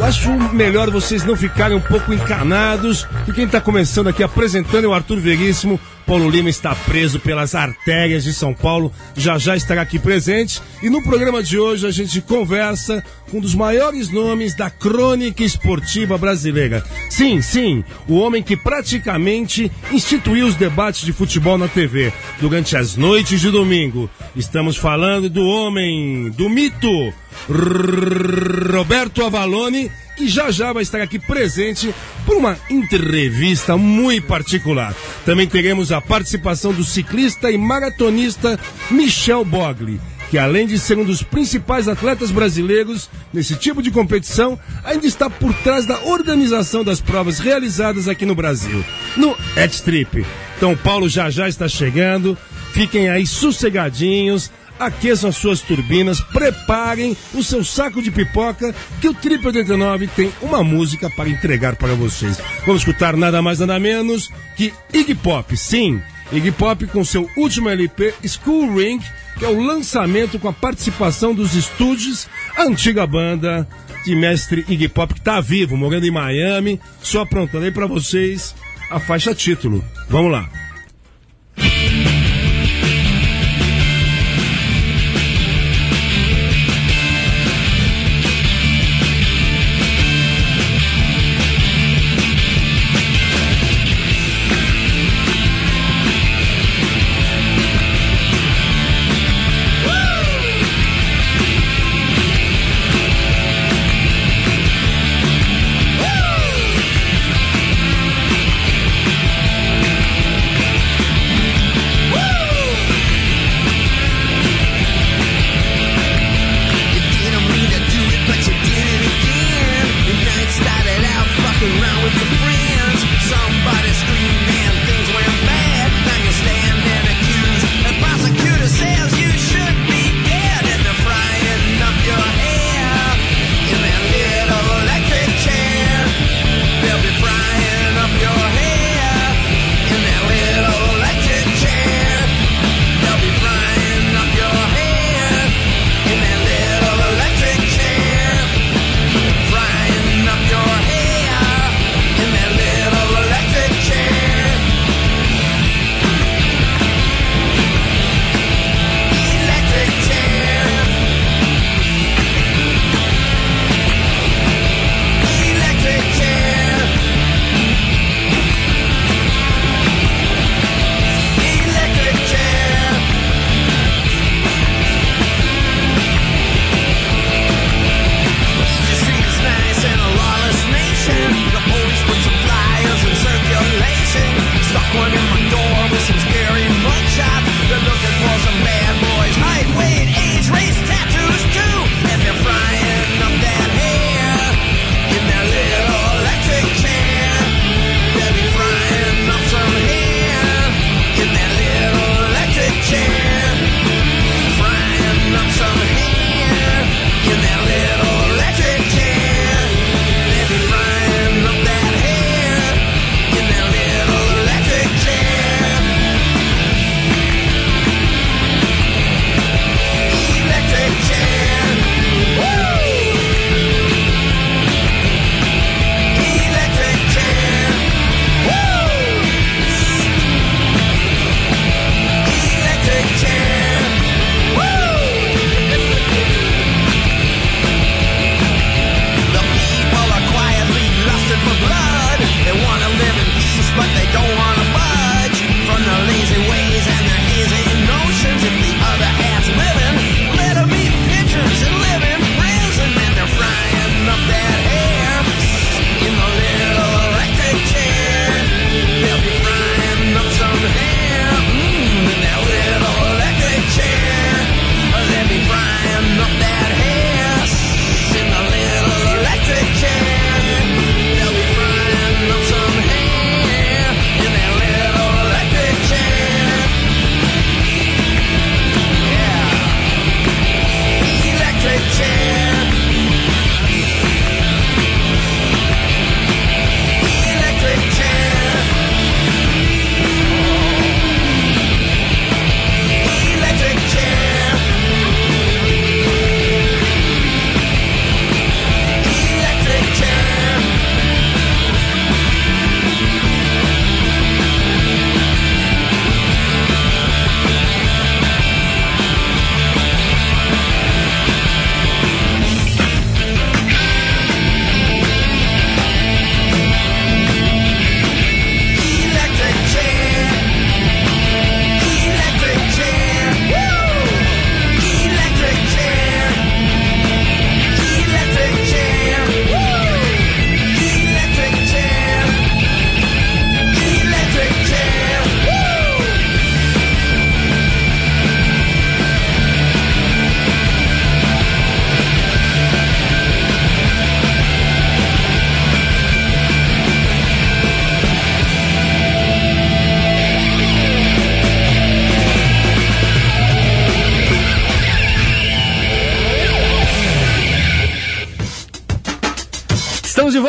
Eu acho melhor vocês não ficarem um pouco encanados, que quem está começando aqui apresentando é o Arthur Veríssimo. Paulo Lima está preso pelas artérias de São Paulo, já já estará aqui presente. E no programa de hoje a gente conversa com um dos maiores nomes da crônica esportiva brasileira. Sim, sim, o homem que praticamente instituiu os debates de futebol na TV durante as noites de domingo. Estamos falando do homem, do mito, Roberto Avalone, que já já vai estar aqui presente por uma entrevista muito particular. Também teremos a participação do ciclista e maratonista Michel Bogli, que além de ser um dos principais atletas brasileiros nesse tipo de competição, ainda está por trás da organização das provas realizadas aqui no Brasil, no Trip. Então, Paulo já já está chegando. Fiquem aí sossegadinhos, aqueçam as suas turbinas, preparem o seu saco de pipoca, que o Trip 89 tem uma música para entregar para vocês. Vamos escutar nada mais nada menos que Iggy Pop, sim, Iggy Pop com seu último LP, School Ring, que é o lançamento com a participação dos estúdios, a antiga banda de mestre Iggy Pop, que está vivo, morando em Miami, só aprontando aí para vocês a faixa título. Vamos lá.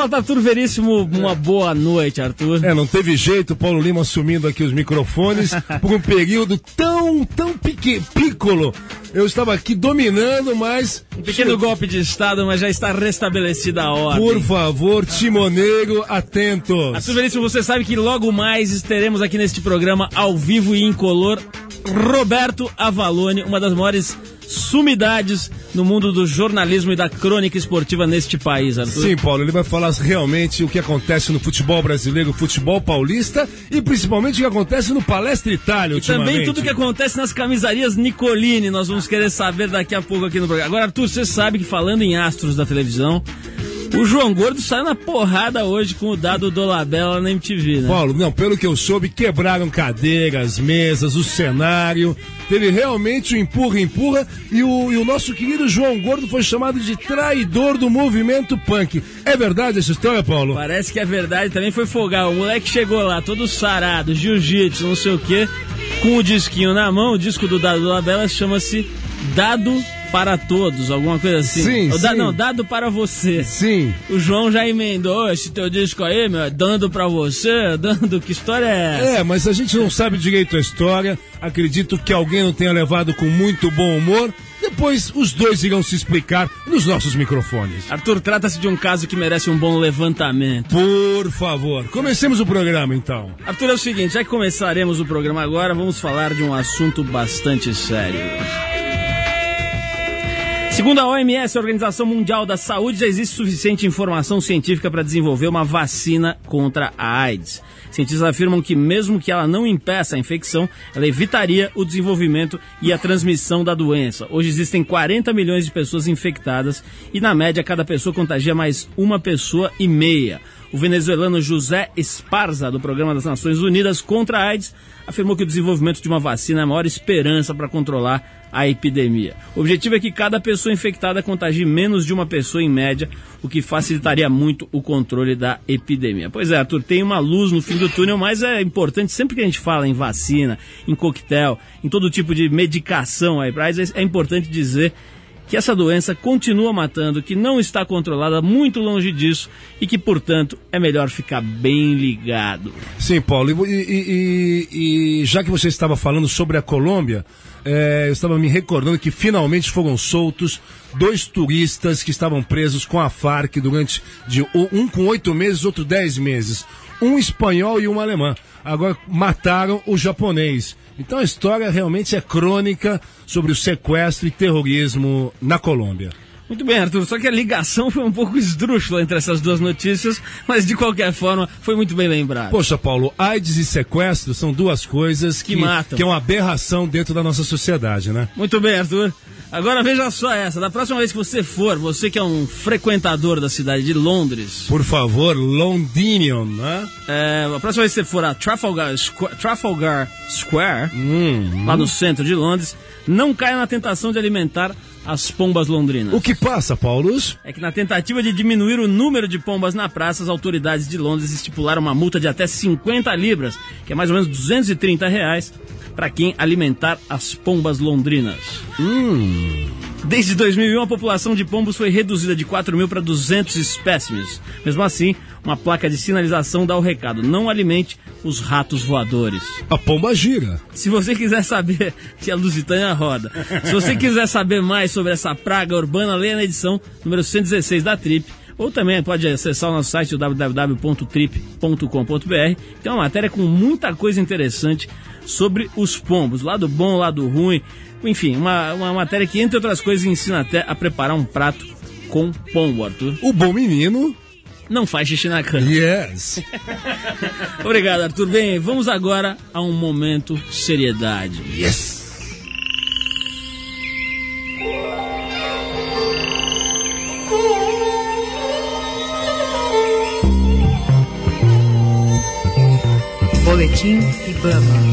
Volta, Arthur Veríssimo. Uma boa noite, Arthur. É, não teve jeito, Paulo Lima assumindo aqui os microfones por um período tão, tão pique, piccolo. Eu estava aqui dominando, mas. Um pequeno golpe de Estado, mas já está restabelecida a ordem. Por favor, timoneiro, atentos. Arthur Veríssimo, você sabe que logo mais teremos aqui neste programa, ao vivo e incolor, Roberto Avalone, uma das maiores sumidades no mundo do jornalismo e da crônica esportiva neste país, Arthur. Sim, Paulo, ele vai falar realmente o que acontece no futebol brasileiro, futebol paulista e principalmente o que acontece no Palestra Itália e também tudo o que acontece nas camisarias Nicolini, nós vamos querer saber daqui a pouco aqui no programa. Agora, Arthur, você sabe que falando em astros da televisão, o João Gordo saiu na porrada hoje com o dado do Labela na MTV, né? Paulo, não, pelo que eu soube, quebraram cadeiras, mesas, o cenário. Teve realmente o um empurra-empurra e o, e o nosso querido João Gordo foi chamado de traidor do movimento punk. É verdade essa história, Paulo? Parece que é verdade, também foi folgar. O moleque chegou lá, todo sarado, jiu-jitsu, não sei o quê, com o disquinho na mão, o disco do Dado do Labela chama-se Dado para todos, alguma coisa assim. Sim, sim. não, dado para você. Sim. O João já emendou esse teu disco aí, meu, dando para você, dando, que história é essa? É, mas a gente não sabe direito a história, acredito que alguém não tenha levado com muito bom humor, depois os dois irão se explicar nos nossos microfones. Arthur, trata-se de um caso que merece um bom levantamento. Por favor, comecemos o programa então. Arthur, é o seguinte, já que começaremos o programa agora, vamos falar de um assunto bastante sério. Segundo a OMS, a Organização Mundial da Saúde, já existe suficiente informação científica para desenvolver uma vacina contra a AIDS. Cientistas afirmam que, mesmo que ela não impeça a infecção, ela evitaria o desenvolvimento e a transmissão da doença. Hoje existem 40 milhões de pessoas infectadas e, na média, cada pessoa contagia mais uma pessoa e meia. O venezuelano José Esparza, do Programa das Nações Unidas contra a AIDS, afirmou que o desenvolvimento de uma vacina é a maior esperança para controlar a epidemia. O objetivo é que cada pessoa infectada contagie menos de uma pessoa em média, o que facilitaria muito o controle da epidemia. Pois é, Arthur, tem uma luz no fim do túnel, mas é importante, sempre que a gente fala em vacina, em coquetel, em todo tipo de medicação aí AIDS, é importante dizer que essa doença continua matando, que não está controlada muito longe disso e que, portanto, é melhor ficar bem ligado. Sim, Paulo, e, e, e, já que você estava falando sobre a Colômbia, é, eu estava me recordando que finalmente foram soltos dois turistas que estavam presos com a Farc durante de, um com oito meses, outro dez meses. Um espanhol e um alemão. Agora mataram o japonês. Então a história realmente é crônica sobre o sequestro e terrorismo na Colômbia. Muito bem, Arthur. Só que a ligação foi um pouco esdrúxula entre essas duas notícias, mas de qualquer forma foi muito bem lembrado. Poxa, Paulo, AIDS e sequestro são duas coisas que, que matam. Que é uma aberração dentro da nossa sociedade, né? Muito bem, Arthur. Agora veja só essa, da próxima vez que você for, você que é um frequentador da cidade de Londres. Por favor, Londinion, né? É, a próxima vez que você for a Trafalgar, Squ Trafalgar Square, hum, lá no centro de Londres, não caia na tentação de alimentar as pombas londrinas. O que passa, Paulos? É que na tentativa de diminuir o número de pombas na praça, as autoridades de Londres estipularam uma multa de até 50 libras, que é mais ou menos 230 reais, para quem alimentar as pombas londrinas. Hum. Desde 2001, a população de pombos foi reduzida de 4 mil para 200 espécimes. Mesmo assim, uma placa de sinalização dá o recado: não alimente os ratos voadores. A pomba gira. Se você quiser saber que a Lusitânia roda, se você quiser saber mais sobre essa praga urbana, leia na edição número 116 da Trip ou também pode acessar o nosso site www.trip.com.br. Tem uma matéria com muita coisa interessante sobre os pombos, lado bom, lado ruim. Enfim, uma, uma matéria que, entre outras coisas, ensina até a preparar um prato com pombo, Arthur. O bom menino não faz xixi na cama. Yes. Obrigado, Arthur. Bem, vamos agora a um momento seriedade. Yes. Boletim Ibama.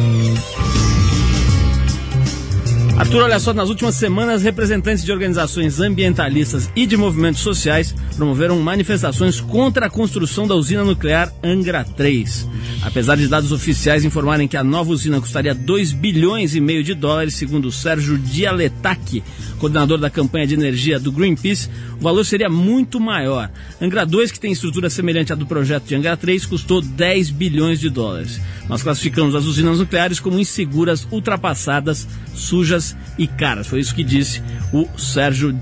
Arthur, olha só, nas últimas semanas, representantes de organizações ambientalistas e de movimentos sociais promoveram manifestações contra a construção da usina nuclear Angra 3. Apesar de dados oficiais informarem que a nova usina custaria 2 bilhões e meio de dólares, segundo Sérgio Dialetac, coordenador da campanha de energia do Greenpeace, o valor seria muito maior. Angra 2, que tem estrutura semelhante à do projeto de Angra 3, custou 10 bilhões de dólares. Nós classificamos as usinas nucleares como inseguras, ultrapassadas, sujas e caras. Foi isso que disse o Sérgio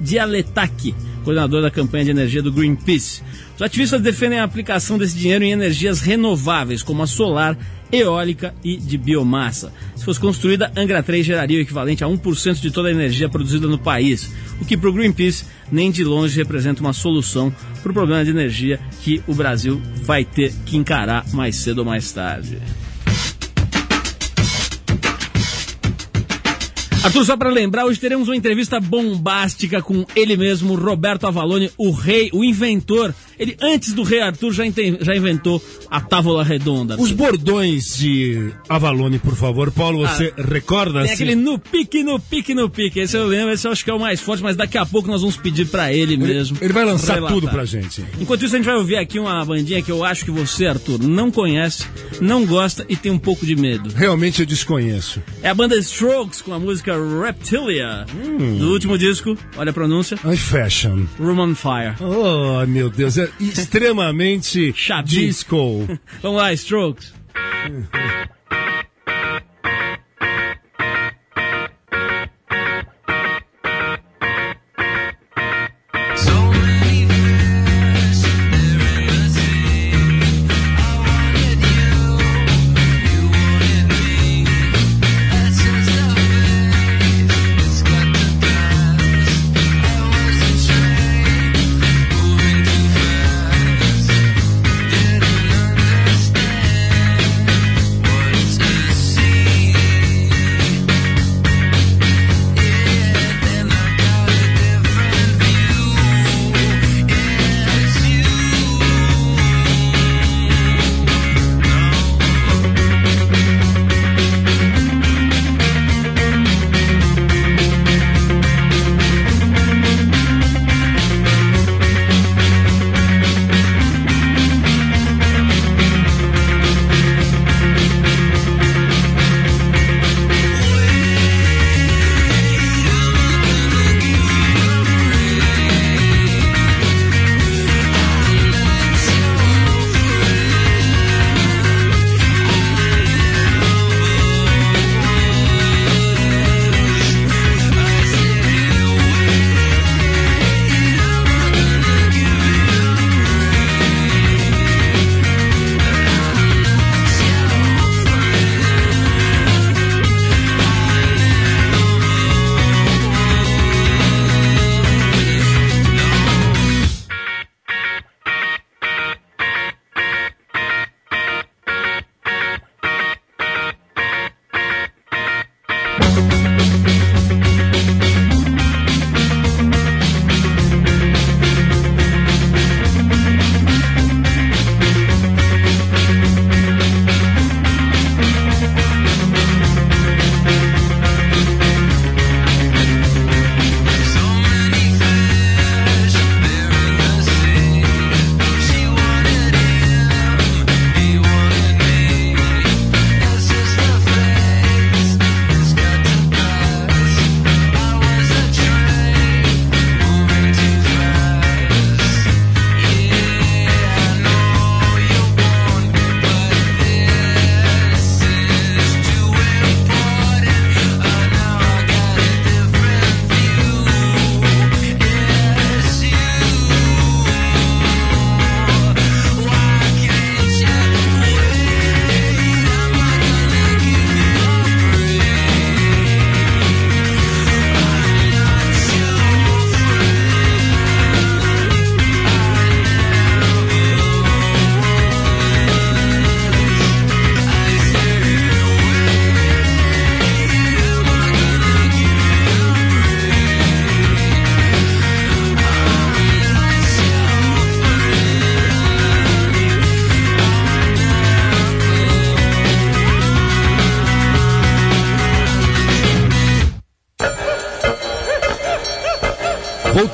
Dialetac, coordenador da campanha de energia do Greenpeace. Os ativistas defendem a aplicação desse dinheiro em energias renováveis, como a solar, eólica e de biomassa. Se fosse construída, Angra 3 geraria o equivalente a 1% de toda a energia produzida no país, o que para o Greenpeace nem de longe representa uma solução para o problema de energia que o Brasil vai ter que encarar mais cedo ou mais tarde. Arthur, só para lembrar, hoje teremos uma entrevista bombástica com ele mesmo, Roberto Avalone, o rei, o inventor ele, antes do Rei Arthur, já, já inventou a távola redonda. Os bordões de Avalone, por favor. Paulo, ah, você recorda? Tem aquele no pique, no pique, no pique. Esse eu lembro, esse eu acho que é o mais forte, mas daqui a pouco nós vamos pedir para ele mesmo. Ele, ele vai lançar relatar. tudo pra gente. Enquanto isso, a gente vai ouvir aqui uma bandinha que eu acho que você, Arthur, não conhece, não gosta e tem um pouco de medo. Realmente eu desconheço. É a banda Strokes com a música Reptilia, hum. do último disco, olha a pronúncia. I Fashion. Room on Fire. Oh, meu Deus. É extremamente disco. Vamos lá, Strokes.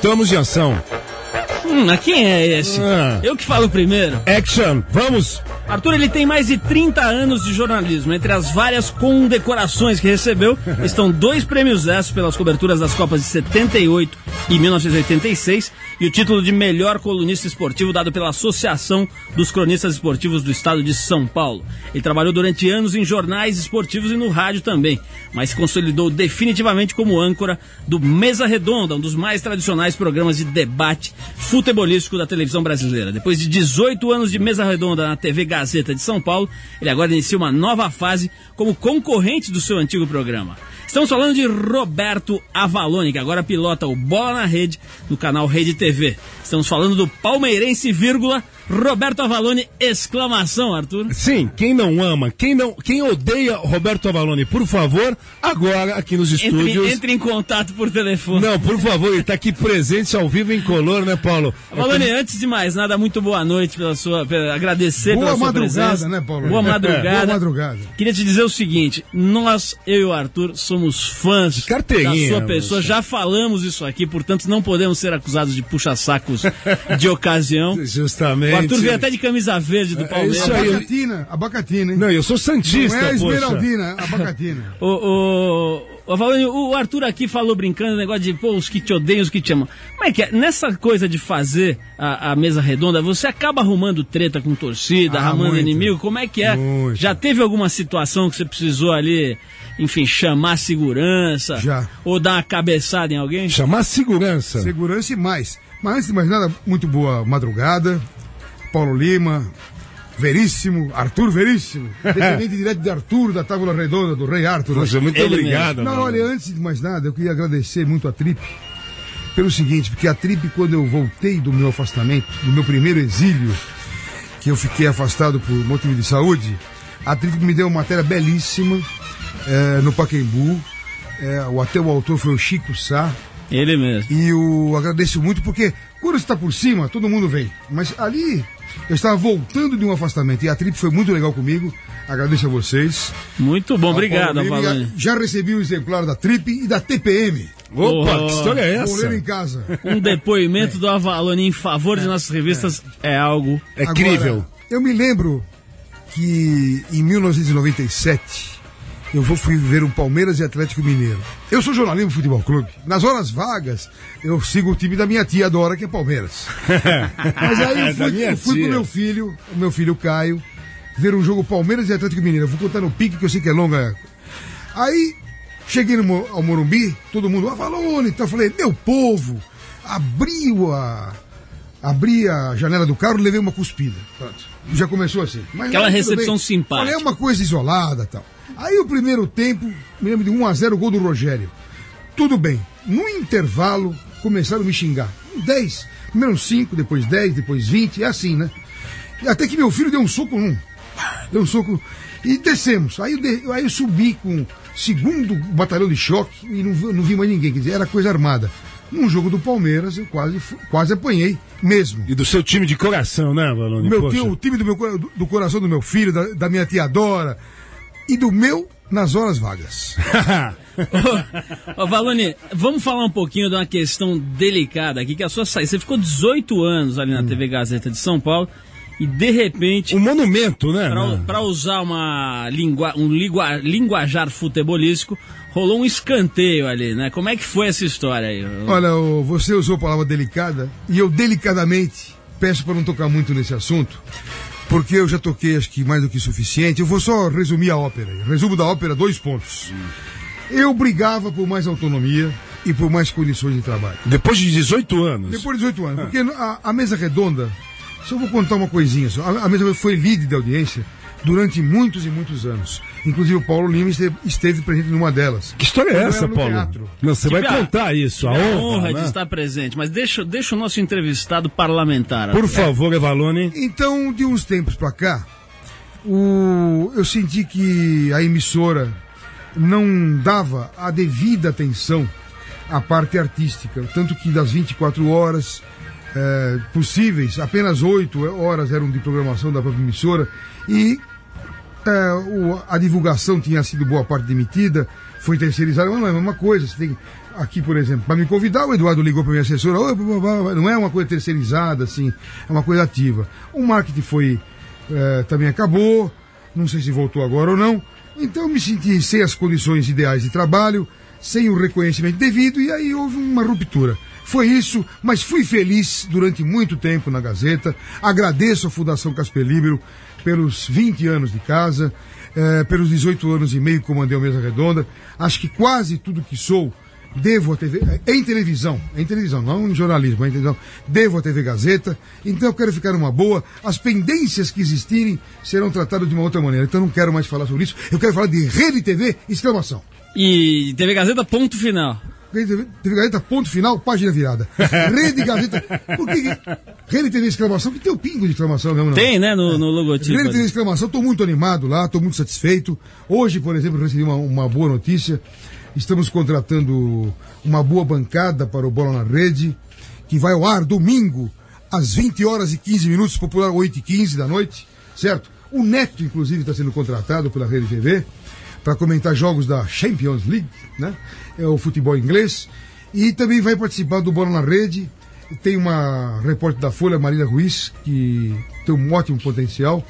Voltamos de ação. Hum, mas quem é esse? Ah. Eu que falo primeiro. Action, vamos! Arthur, ele tem mais de 30 anos de jornalismo. Entre as várias condecorações que recebeu, estão dois prêmios S pelas coberturas das Copas de 78 e 1986 e o título de melhor colunista esportivo dado pela Associação dos Cronistas Esportivos do Estado de São Paulo. Ele trabalhou durante anos em jornais esportivos e no rádio também, mas se consolidou definitivamente como âncora do Mesa Redonda, um dos mais tradicionais programas de debate futebolístico da televisão brasileira. Depois de 18 anos de Mesa Redonda na TV Gazeta de São Paulo, ele agora inicia uma nova fase como concorrente do seu antigo programa. Estamos falando de Roberto Avalone, que agora pilota o Bola na Rede no canal Rede TV. TV. Estamos falando do palmeirense, vírgula, Roberto Avalone, exclamação, Arthur. Sim, quem não ama, quem não, quem odeia Roberto Avalone, por favor, agora aqui nos estúdios. Entre, entre em contato por telefone. Não, por favor, ele está aqui presente ao vivo em color, né, Paulo? Avalone, antes de mais nada, muito boa noite pela sua, pela, agradecer Boa pela sua madrugada, presença. né, Paulo? Boa madrugada. Boa madrugada. Queria te dizer o seguinte, nós, eu e o Arthur, somos fãs da sua pessoa, você. já falamos isso aqui, portanto não podemos ser acusados de puxa-sacos de ocasião. Justamente. O Arthur veio até de camisa verde do É Palmeiras. isso aí. Abacatina, abacatina, hein? Não, eu sou santista, Não é a poxa. esmeraldina, abacatina. O, o, o, o Arthur aqui falou brincando, negócio de pô, os que te odeiam, os que te amam. Como é que é? Nessa coisa de fazer a, a mesa redonda, você acaba arrumando treta com torcida, Ah, arrumando muito. inimigo? Como é que é? Muito. Já teve alguma situação que você precisou ali, enfim, chamar segurança? Já. Ou dar uma cabeçada em alguém? Chamar segurança. Segurança e mais. Mas antes de mais nada, muito boa madrugada. Paulo Lima, Veríssimo, Arthur Veríssimo, descendente direto de Arthur, da Tábula Redonda, do Rei Arthur. Poxa, muito Ele obrigado. Não, mano. olha, antes de mais nada, eu queria agradecer muito a Trip pelo seguinte, porque a Trip, quando eu voltei do meu afastamento, do meu primeiro exílio, que eu fiquei afastado por motivo de saúde, a Trip me deu uma matéria belíssima eh, no Paquembu. Eh, o até o autor foi o Chico Sá. Ele mesmo. E eu agradeço muito porque quando está por cima, todo mundo vem. Mas ali eu estava voltando de um afastamento e a Trip foi muito legal comigo. Agradeço a vocês. Muito bom, obrigado, Paulo Lima, Avalone. Já recebi o exemplar da Trip e da TPM. Opa, Oh. que história é Vou ler essa? em casa. Um depoimento do Avalone em favor de nossas revistas é algo É incrível. Agora, eu me lembro que em 1997 eu fui ver o Palmeiras e Atlético Mineiro. Eu sou jornalismo do Futebol Clube. Nas horas vagas, eu sigo o time da minha tia Dora, que é Palmeiras. Mas aí eu fui, eu fui com meu filho, o meu filho Caio, ver um jogo Palmeiras e Atlético Mineiro. Eu vou contar no pique, que eu sei que é longa. Aí, cheguei no, ao Morumbi, todo mundo, ah, falou, então eu falei, meu povo, abriu a. Abri a janela do carro e levei uma cuspida. Pronto. Já começou assim. Mas, Aquela recepção bem. simpática. Falei, é uma coisa isolada tal. Aí o primeiro tempo, me lembro de 1x0 o gol do Rogério. Tudo bem. No intervalo, começaram a me xingar. 10. Primeiro 5, depois 10, depois 20, é assim, né? E até que meu filho deu um soco num. Deu um soco. E descemos. Aí eu, de- aí eu subi com o segundo batalhão de choque e não, vi- não vi mais ninguém. Quer dizer, era coisa armada. Num jogo do Palmeiras, eu quase, quase apanhei mesmo. E do seu time de coração, né, Valone? Meu Poxa. tio, o time do, meu, do, do coração do meu filho, da, da minha tia Dora e do meu nas horas vagas. Ô, Valone, vamos falar um pouquinho de uma questão delicada aqui, que é a sua saída. Você ficou 18 anos ali na TV Gazeta de São Paulo e de repente, um monumento, né? pra- né? usar uma lingua, um lingua- linguajar futebolístico, rolou um escanteio ali, né? Como é que foi essa história aí? Olha, você usou a palavra delicada e eu delicadamente peço para não tocar muito nesse assunto, porque eu já toquei acho que mais do que suficiente. Eu vou só resumir a ópera. Resumo da ópera, dois pontos. Eu brigava por mais autonomia e por mais condições de trabalho. Depois de 18 anos. Depois de 18 anos. Porque a, a mesa redonda, só vou contar uma coisinha só. A, a mesa redonda foi líder da audiência durante muitos e muitos anos. Inclusive o Paulo Lima esteve, presente numa delas. Que história é essa, Paulo? teatro. Não, você vai Tive a- contar isso, a honra, honra né? de estar presente, mas deixa, deixa o nosso entrevistado parlamentar. Por favor, Evalone. Então, de uns tempos pra cá, o- eu senti que a emissora não dava a devida atenção à parte artística. Tanto que das 24 horas eh, possíveis, apenas 8 horas eram de programação da própria emissora. E eh, o- a divulgação tinha sido boa parte demitida, foi terceirizada, não é a mesma coisa. Você tem, aqui, por exemplo, para me convidar, o Eduardo ligou para minha assessora, não é uma coisa terceirizada, assim, é uma coisa ativa. O marketing foi, eh, também acabou, não sei se voltou agora ou não, então eu me senti sem as condições ideais de trabalho, sem o reconhecimento devido, e aí houve uma ruptura. Foi isso, mas fui feliz durante muito tempo na Gazeta. Agradeço à Fundação Casper Libero pelos 20 anos de casa, eh, pelos 18 anos e meio que comandei a Mesa Redonda. Acho que quase tudo que sou devo à TV, é em televisão, é em televisão, não em jornalismo, é em televisão, devo à TV Gazeta, então eu quero ficar numa boa, as pendências que existirem serão tratadas de uma outra maneira, então eu não quero mais falar sobre isso, eu quero falar de Rede TV, exclamação. E TV Gazeta, ponto final. Rede Gazeta, ponto final, página virada. Rede Gazeta, por que que- Rede TV, exclamação, que tem o pingo de exclamação mesmo, não? Tem, né, no, no logotipo. Rede TV exclamação, estou muito animado lá, estou muito satisfeito. Hoje, por exemplo, recebi uma, uma boa notícia. Estamos contratando uma boa bancada para o Bola na Rede, que vai ao ar domingo, às 20 horas e 15 minutos, popular 8 e 15 da noite, certo? O Neto, inclusive, está sendo contratado pela Rede TV para comentar jogos da Champions League, né? É o futebol inglês. E também vai participar do Bola na Rede. Tem uma repórter da Folha, Marília Ruiz, que tem um ótimo potencial.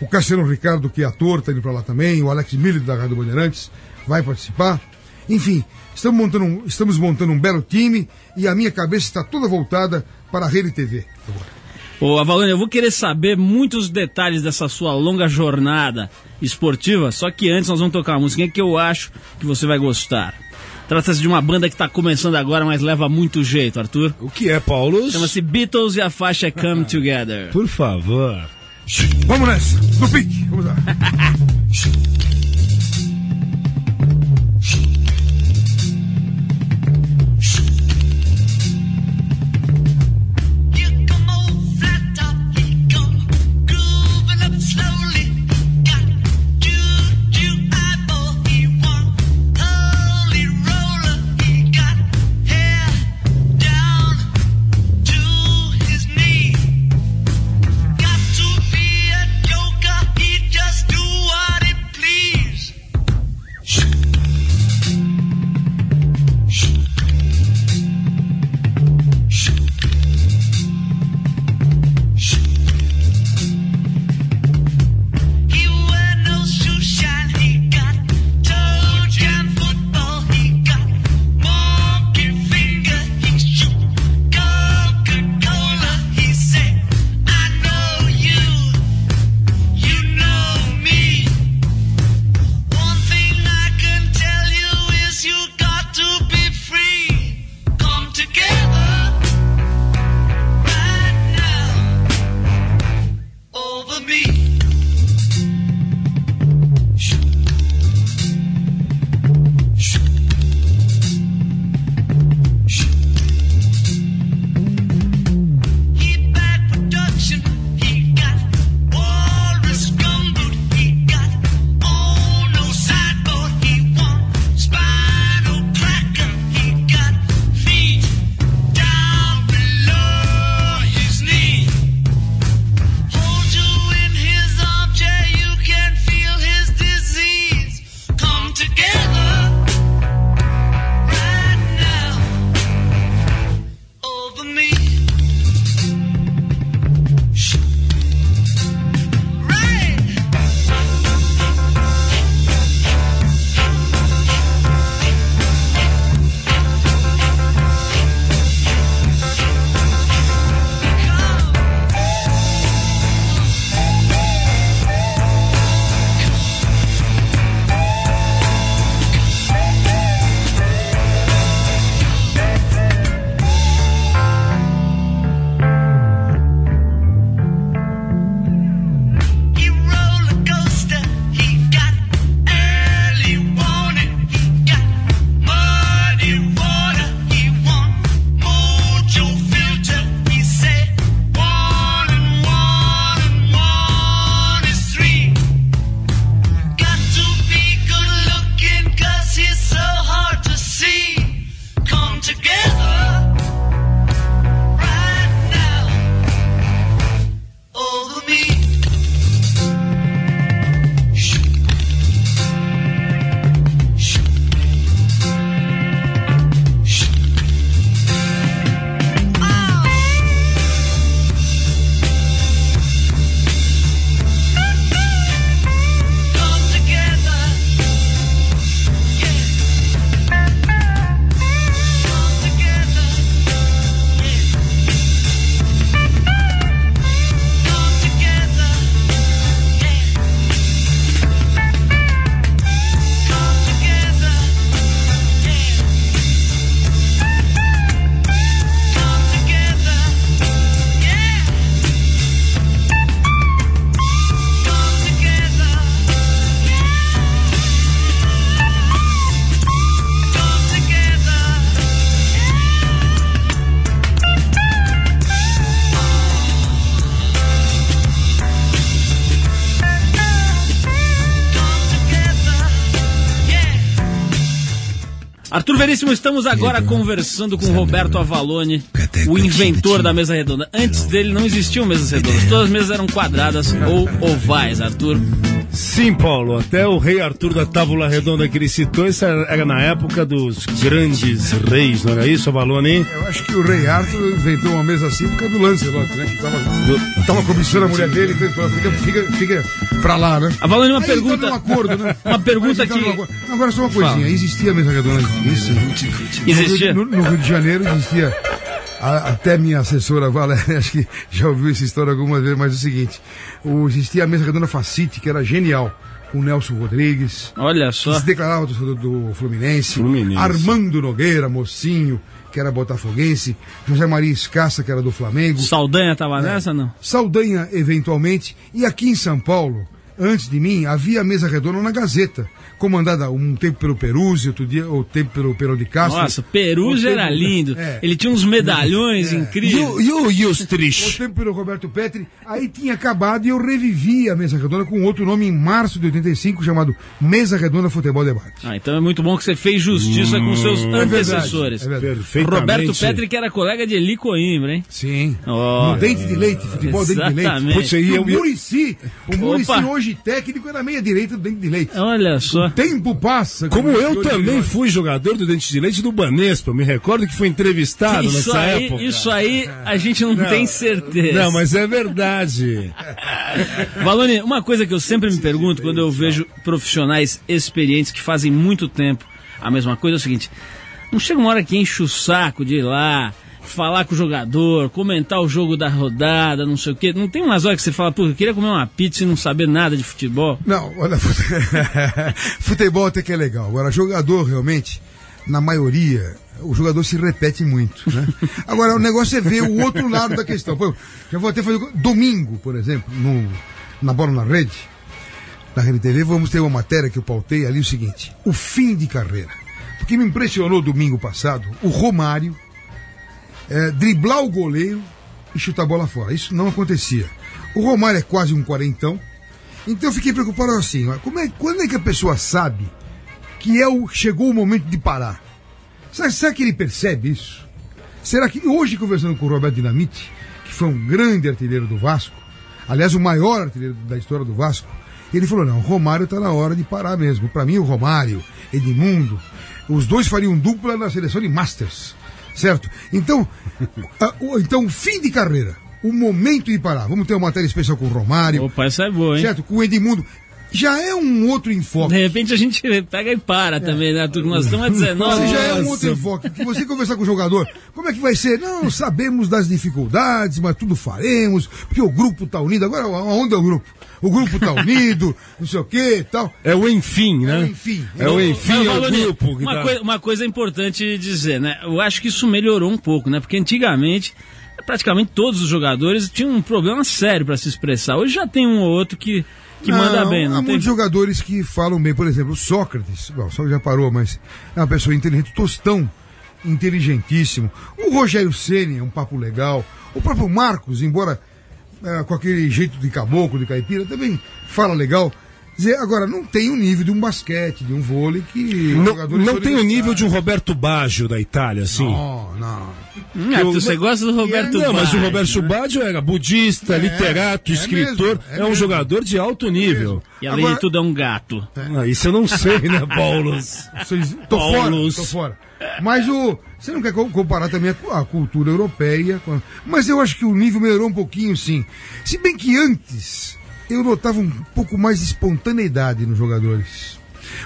O Cassiano Ricardo, que é ator, está indo para lá também. O Alex Miller, da Rádio Bandeirantes, vai participar. Enfim, estamos montando, um, estamos montando um belo time e a minha cabeça está toda voltada para a Rede TV. Ô, Avalone, eu vou querer saber muitos detalhes dessa sua longa jornada esportiva, só que antes nós vamos tocar uma música que eu acho que você vai gostar. Trata-se de uma banda que está começando agora, mas leva muito jeito, Arthur. O que é, Paulo? Chama-se Beatles e a faixa é Come Together. Por favor. Vamos nessa, no pique, vamos lá. Estamos agora conversando com o Roberto Avalone, o inventor da mesa redonda. Antes dele não existiam mesas redondas, todas as mesas eram quadradas ou ovais, Arthur. Sim, Paulo, até o rei Arthur da Tábula Redonda que ele citou, isso era, na época dos grandes reis, não era isso, Avalone? Eu acho que o rei Arthur inventou uma mesa assim por causa do Lancelot, né? Que tava, tava cobiçando a mulher dele, então ele falou, fica, fica, fica pra lá, né? Avalone, uma Aí pergunta. num acordo, né? Uma pergunta que-. Agora só uma coisinha, existia a mesa redonda isso? Existia? No, no Rio de Janeiro existia. A- até minha assessora Valéria, acho que já ouviu essa história algumas vezes, mas é o seguinte: o, existia a mesa redonda Facite, que era genial, com o Nelson Rodrigues, Olha que só. se declarava torcedor do Fluminense, Fluminense. Armando Nogueira, mocinho, que era botafoguense, José Maria Escassa, que era do Flamengo, Saldanha tava nessa, não? Saldanha, eventualmente, e aqui em São Paulo, antes de mim, havia a mesa redonda na Gazeta, comandada um tempo pelo Peruzzi, outro dia, ou tempo pelo Perão de Castro. Nossa, Perugia outro era tempo- lindo. É. Ele tinha uns medalhões incríveis. E o, e o, e os O trich? tempo pelo Roberto Petri, aí tinha acabado e eu revivi a Mesa Redonda com outro nome em março de 85, chamado Mesa Redonda Futebol Debate. Ah, então é muito bom que você fez justiça com seus antecessores. é verdade. Perfeitamente. Roberto Petri, que era colega de Eli Coimbra, hein? Sim. Ó. no dente de leite, futebol dente de leite. Exatamente. Putz, aí eu, o Murici, o Murici hoje técnico era meia direita do dente de leite. Olha só. Tempo passa. como eu também fui jogador do Dente de Leite do Banespa, eu me recordo que fui entrevistado Isso nessa aí, época. isso aí a gente não, tem certeza. Não, mas é verdade. Valone, uma coisa que eu sempre me pergunto quando eu vejo profissionais experientes que fazem muito tempo a mesma coisa é o seguinte: não chega uma hora que enche o saco de ir lá, falar com o jogador, comentar o jogo da rodada, não sei o quê. Não tem umas horas que você fala, pô, eu queria comer uma pizza e não saber nada de futebol? Não, olha, fute- futebol até que é legal. Agora, jogador realmente, na maioria, o jogador se repete muito, né? Agora, o negócio é ver o outro lado da questão. Pô, já vou até fazer. Domingo, por exemplo, no, na Bola na Rede, na Rede TV, vamos ter uma matéria que eu pautei ali o seguinte: o fim de carreira. Porque me impressionou domingo passado o Romário é, driblar o goleiro e chutar a bola fora. Isso não acontecia. O Romário é quase um quarentão. Então eu fiquei preocupado assim, como é, quando é que a pessoa sabe que é o, chegou o momento de parar? Será, será que ele percebe isso? Será que hoje conversando com o Roberto Dinamite, que foi um grande artilheiro do Vasco, aliás o maior artilheiro da história do Vasco, ele falou não, o Romário está na hora de parar mesmo. Para mim o Romário, Edmundo, os dois fariam dupla na seleção de Masters, certo? Então, a- o- então fim de carreira, o momento de parar. Vamos ter uma matéria especial com o Romário, Opa, essa é boa, hein? certo? Com o Edmundo. Já é um outro enfoque. De repente a gente pega e para também, né, Arthur? Nós estamos a 19. Você já é um outro enfoque. Que você conversar com o jogador, como é que vai ser? Não, sabemos das dificuldades, mas tudo faremos, porque o grupo tá unido. Agora, aonde é o grupo? O grupo tá unido, não sei o que e tal. É o enfim, né? É o enfim. É o enfim, é o grupo. que uma, tá- coi- uma coisa importante dizer, né? Eu acho que isso melhorou um pouco, né? Porque antigamente, praticamente todos os jogadores tinham um problema sério para se expressar. Hoje já tem um ou outro que, que manda Não, bem, Há não tem? muitos jogadores que falam bem. Por exemplo, Sócrates. Bom, Sócrates já parou, mas é uma pessoa inteligente. Tostão, inteligentíssimo. O Rogério Ceni é um papo legal. O próprio Marcos, embora eh, com aquele jeito de caboclo, de caipira, também fala legal. Dizer, agora, não tem o nível de um basquete, de um vôlei que. Não, não tem o nível de um. Roberto Baggio da Itália, assim. Não, não. Hum, Arthur, você gosta do Roberto Não, mas o Baggio, Roberto né? Baggio era budista, literato, é escritor, mesmo, é é, um mesmo. jogador de alto nível. E além Agora- de tudo é um gato. Ah, isso eu não sei, né, Paulo? Vocês- Tô fora, Paulos. tô fora. Mas o. Você não quer co- comparar também a, cu- a cultura europeia. com a- mas eu acho que o nível melhorou um pouquinho, sim. Se bem que antes eu notava um pouco mais de espontaneidade nos jogadores.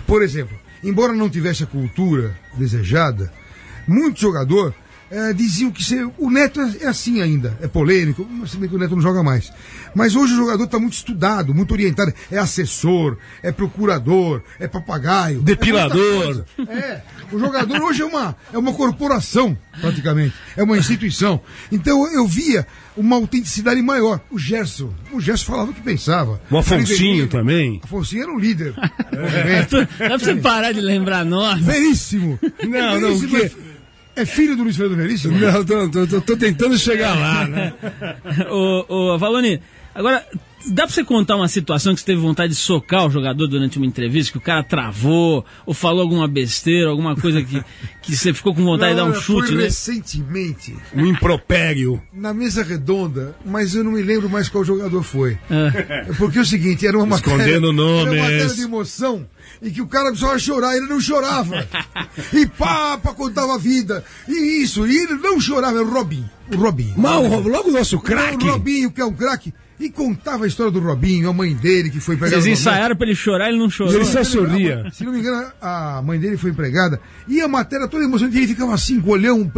Por exemplo, embora não tivesse a cultura desejada, muito jogador eh, diziam que ser, o Neto é, é assim ainda, é polêmico, mas se bem que o Neto não joga mais. Mas hoje o jogador está muito estudado, muito orientado, é assessor, é procurador, é papagaio. Depilador. É, muita coisa. É, o jogador hoje é uma, é uma corporação, praticamente, é uma instituição. Então eu via uma autenticidade maior. O Gerson, o Gerson falava o que pensava. O Afonsinho também. Afonsinho era o líder. Arthur, dá pra você parar de lembrar nós? Veríssimo. Não, não, Veríssimo o é, quê? É filho do Luiz Fernando Veríssimo? Não, tô, tô- tô- tô tentando chegar lá, né? ô, ô, Valone, Agora, dá pra você contar uma situação que você teve vontade de socar o jogador durante uma entrevista, que o cara travou, ou falou alguma besteira, alguma coisa que, que você ficou com vontade de dar um chute, foi né? recentemente, Um impropério. na mesa redonda, mas eu não me lembro mais qual jogador foi. É. Porque é o seguinte, era uma Escondendo matéria, Era uma matéria nomes. de emoção e que o cara precisava chorar, ele não chorava. e pá, pá, contava a vida. E isso, e ele não chorava, era o Robinho. O Robinho. Mal, logo o nosso craque. O Robinho, que é um craque. E contava a história do Robinho, a mãe dele que foi empregada. Vocês ensaiaram pra ele chorar, ele não chorou. Ele só sorria. Se não me engano, a mãe dele foi empregada. E a matéria toda emocionante, ele ficava assim, com o olhão,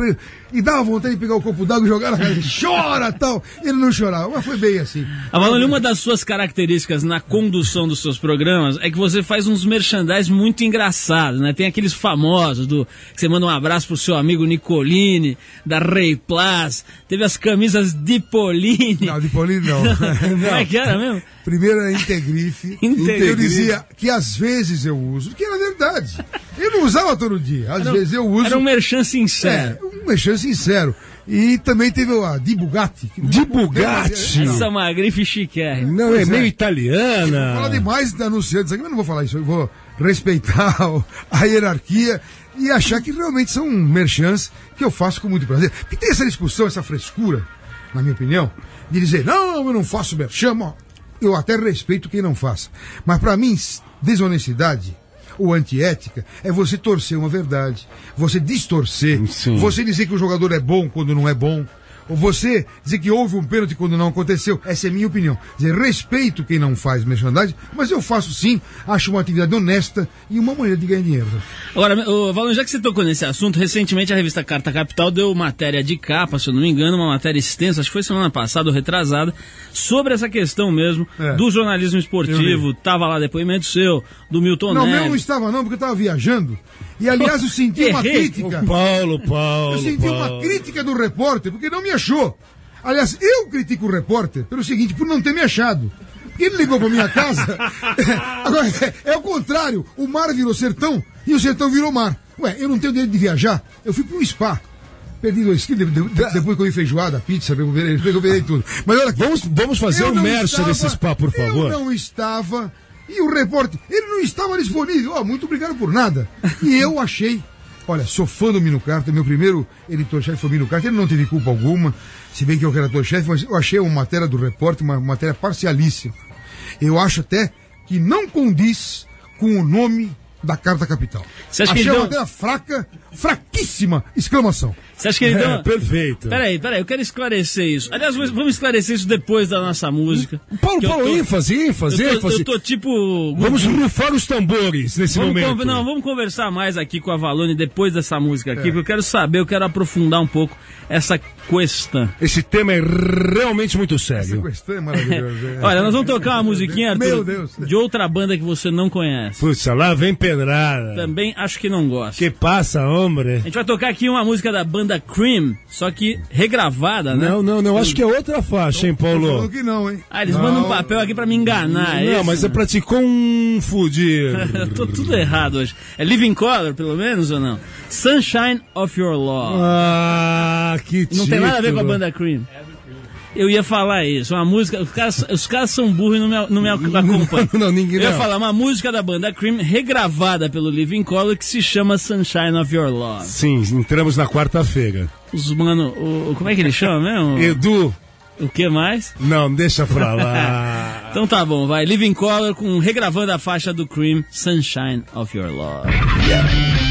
e dava vontade de pegar o copo d'água e jogar na cara. Ele chora tal. Ele não chorava, mas foi bem assim. Avalone, uma das suas características na condução dos seus programas é que você faz uns merchandise muito engraçados, né? Tem aqueles famosos do que você manda um abraço pro seu amigo Nicolini, da Rei Plus, teve as camisas de Polini. Não, de Paulinho não. Como é que era mesmo? Primeiro era Integrife. Integrife. Eu dizia que às vezes eu uso, que era verdade. Eu não usava todo dia. Às vezes eu uso. Era um merchan sincero. É, um mexer sincero. E também teve a Di Bugatti. Di Bugatti. Não. Essa magrife chiquérrima. Não, é é. meio Fala italiana. demais de anunciantes aqui, mas não vou falar isso. Eu vou respeitar a hierarquia e achar que realmente são merchants que eu faço com muito prazer. Porque tem essa discussão, essa frescura, na minha opinião, de dizer, não, eu não faço merchan. Eu até respeito quem não faça. Mas para mim, desonestidade ou antiética é você torcer uma verdade, você distorcer, Sim. você dizer que o jogador é bom quando não é bom. Ou você dizer que houve um pênalti quando não aconteceu. Essa é minha opinião. Dizer, respeito quem não faz merchandising, mas eu faço sim, acho uma atividade honesta e uma maneira de ganhar dinheiro. Agora, Valon, já que você tocou nesse assunto, recentemente a revista Carta Capital deu matéria de capa, se eu não me engano, uma matéria extensa, acho que foi semana passada ou retrasada, sobre essa questão mesmo É. do jornalismo esportivo. Tava lá depoimento seu, do Milton Não, meu não Neves. estava não, porque eu estava viajando. E aliás, eu senti uma crítica. Paulo, Paulo. Eu senti uma Paulo. crítica do repórter, porque não me achou. Aliás, eu critico o repórter pelo seguinte, por não ter me achado. Ele ligou pra minha casa. Agora, é, é o contrário. O mar virou sertão e o sertão virou mar. Ué, eu não tenho direito de viajar. Eu fui pro spa. Perdi dois quilos, de- depois eu feijoada, pizza, recuperei, recuperei tudo. Mas olha aqui. Vamos, vamos fazer Eu um mercha desse spa, por favor. Eu não estava. E o repórter, ele não estava disponível. Ó, muito obrigado por nada. E eu achei. Olha, sou fã do Mino Carter, meu primeiro editor-chefe foi o Mino Carter, ele não teve culpa alguma, se bem que eu era editor-chefe, mas eu achei uma matéria do repórter, uma matéria parcialíssima. Eu acho até que não condiz com o nome da Carta Capital. Você acha que achei ele uma deu- matéria fraca, fraquíssima, exclamação. Você acha que ele deu É, uma... perfeito. Peraí, peraí, eu quero esclarecer isso. Aliás, vamos- esclarecer isso depois da nossa música. Paulo, Paulo, tô- ênfase, ênfase, eu tô, ênfase. eu tô tipo. Vamos rufar os tambores nesse Vamos momento. con- não, vamos conversar mais aqui com a Valone depois dessa música aqui, porque eu quero saber, eu quero aprofundar um pouco essa questão. Esse tema é realmente muito Essa sério. questão é maravilhosa. é. Olha, nós vamos tocar uma musiquinha, Arthur, Meu Deus. de outra banda que você não conhece. Putz, lá vem pedrada. Também acho que não gosta. Que passa, homem? A gente vai tocar aqui uma música da banda Cream, só que regravada, né? Não, não, não. Acho que é outra faixa, hein, Paulo? que não, hein? Ah, eles mandam um papel aqui pra me enganar. Não, isso? mas é pra te confundir. Eu tô tudo errado hoje. É Living Color, pelo menos, ou não? Sunshine of Your Love. Ah, que Não tem nada a ver com a título. banda Cream. Eu ia falar isso, uma música. Os caras, os caras são burros e não me, não me acompanham. Não, ninguém Eu ia não. falar uma música da banda Cream regravada pelo Living Color que se chama Sunshine of Your Love. Sim, entramos na quarta-feira. Os mano, o, como é que ele chama mesmo? Edu, O que mais? não, deixa pra lá. Então tá bom, vai. Living Color com regravando a faixa do Cream Sunshine of Your Love. I'll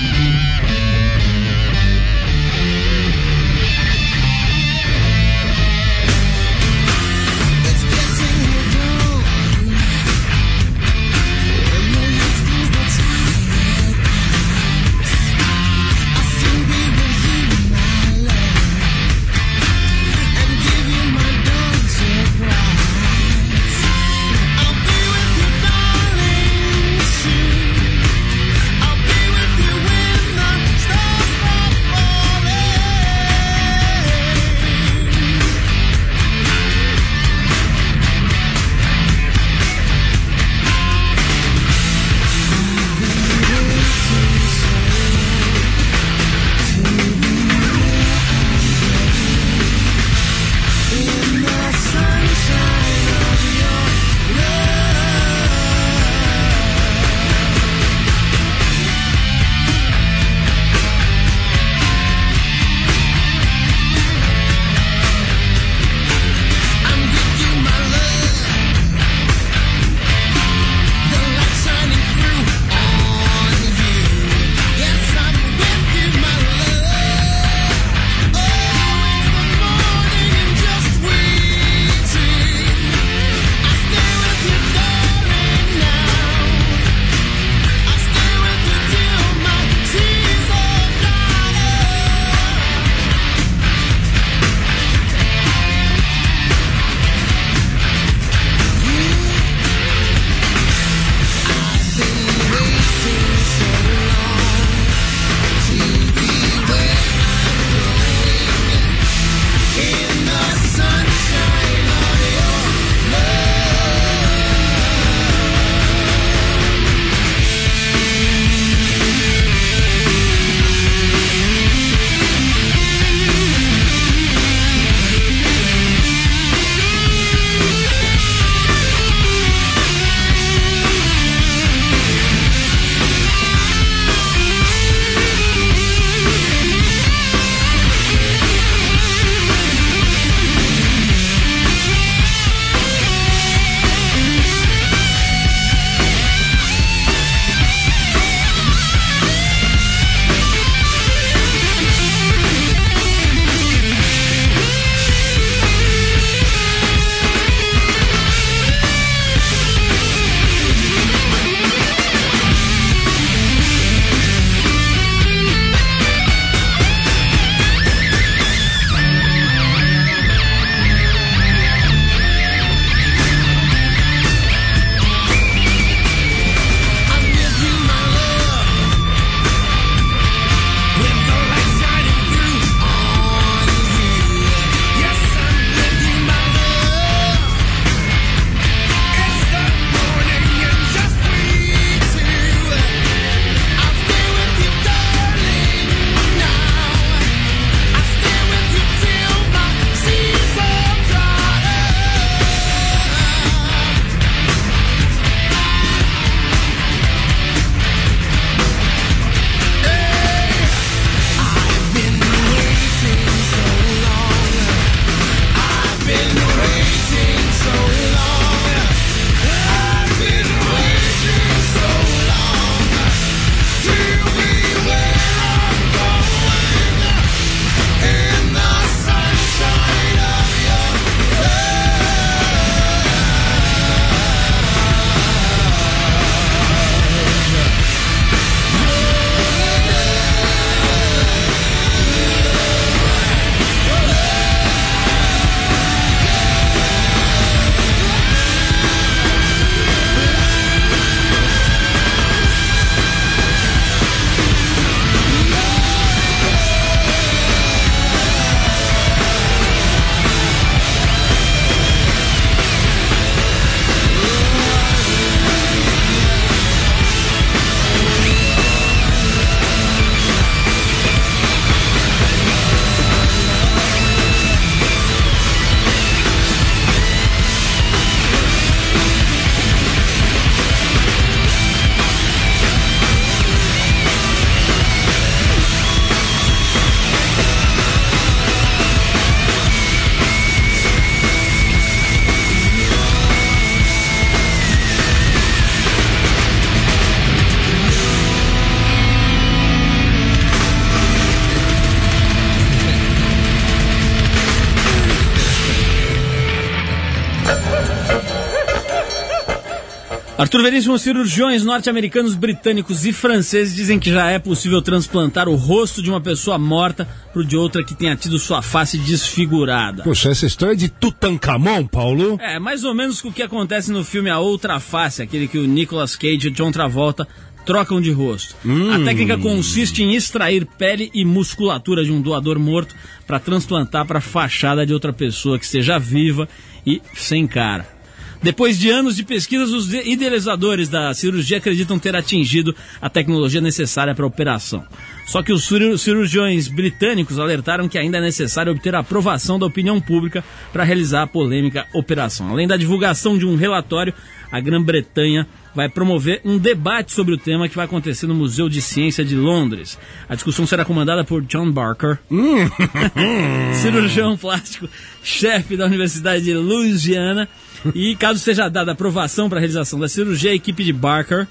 Arthur Veríssimo, cirurgiões norte-americanos, britânicos e franceses dizem que já é possível transplantar o rosto de uma pessoa morta pro de outra que tenha tido sua face desfigurada. Poxa, essa história é de Tutankhamon, Paulo? É, mais ou menos o que acontece no filme A Outra Face, aquele que o Nicolas Cage e John Travolta trocam de rosto. A técnica consiste em extrair pele e musculatura de um doador morto para transplantar para a fachada de outra pessoa que esteja viva e sem cara. Depois de anos de pesquisas, os de- idealizadores da cirurgia acreditam ter atingido a tecnologia necessária para a operação. Só que os ciru- cirurgiões britânicos alertaram que ainda é necessário obter a aprovação da opinião pública para realizar a polêmica operação. Além da divulgação de um relatório, a Grã-Bretanha vai promover um debate sobre o tema que vai acontecer no Museu de Ciência de Londres. A discussão será comandada por John Barker, cirurgião plástico, chefe da Universidade de Louisiana. E caso seja dada aprovação para a realização da cirurgia, a equipe de Barker.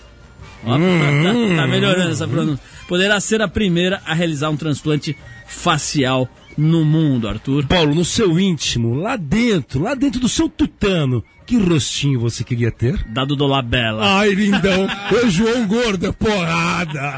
ó, tá, tá- tá melhorando essa pronúncia. Poderá ser a primeira a realizar um transplante facial no mundo, Arthur. Paulo, no seu íntimo, lá dentro, lá dentro do seu tutano, que rostinho você queria ter? Dado do Labella. Ai, lindão, o João Gordo, porrada.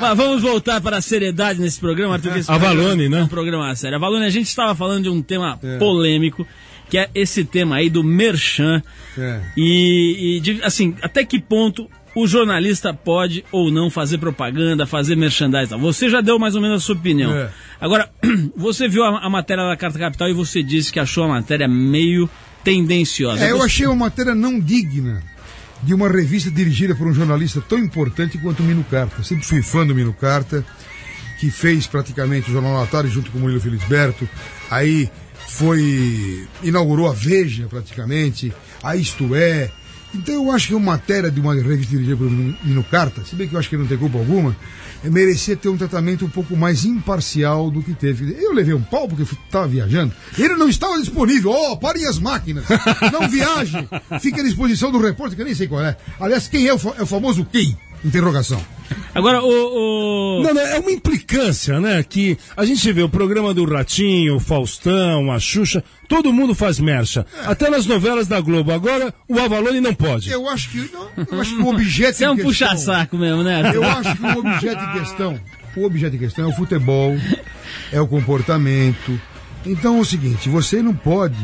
Mas vamos voltar para a seriedade nesse programa, Arthur. que esse Avalone, programa né? É um programa sério. Avalone, a gente estava falando de um tema polêmico, que é esse tema aí do merchan. É. E, e assim, até que ponto o jornalista pode ou não fazer propaganda, fazer merchandising. Você já deu mais ou menos a sua opinião. É. Agora, você viu a, a matéria da Carta Capital e você disse que achou a matéria meio tendenciosa. É, eu achei uma matéria não digna de uma revista dirigida por um jornalista tão importante quanto o Mino Carta. Sempre fui fã do Mino Carta, que fez praticamente o Jornal Natário junto com o Murilo Felisberto. Aí foi. inaugurou a Veja praticamente, a Isto É. Então eu acho que uma matéria de uma revista dirigida Mino Mino Carta, se bem que eu acho que ele não tem culpa alguma, eh, merecia ter um tratamento um pouco mais imparcial do que teve. Eu levei um pau porque estava viajando. Ele não estava disponível. Oh, parem as máquinas. Não viaje. Fique à disposição do repórter, que eu nem sei qual é. Aliás, quem é o, é o famoso quem? Interrogação. Agora, o. o- Não, não, é uma implicância, né? Que a gente vê o programa do Ratinho, o Faustão, a Xuxa, todo mundo faz mercha. Até nas novelas da Globo. Agora, o Avalone não pode. Eu acho que, eu acho que o objeto Você é um puxa-saco mesmo, né? Eu acho que o objeto em questão, o objeto em questão é o futebol, é o comportamento. Então é o seguinte, você não pode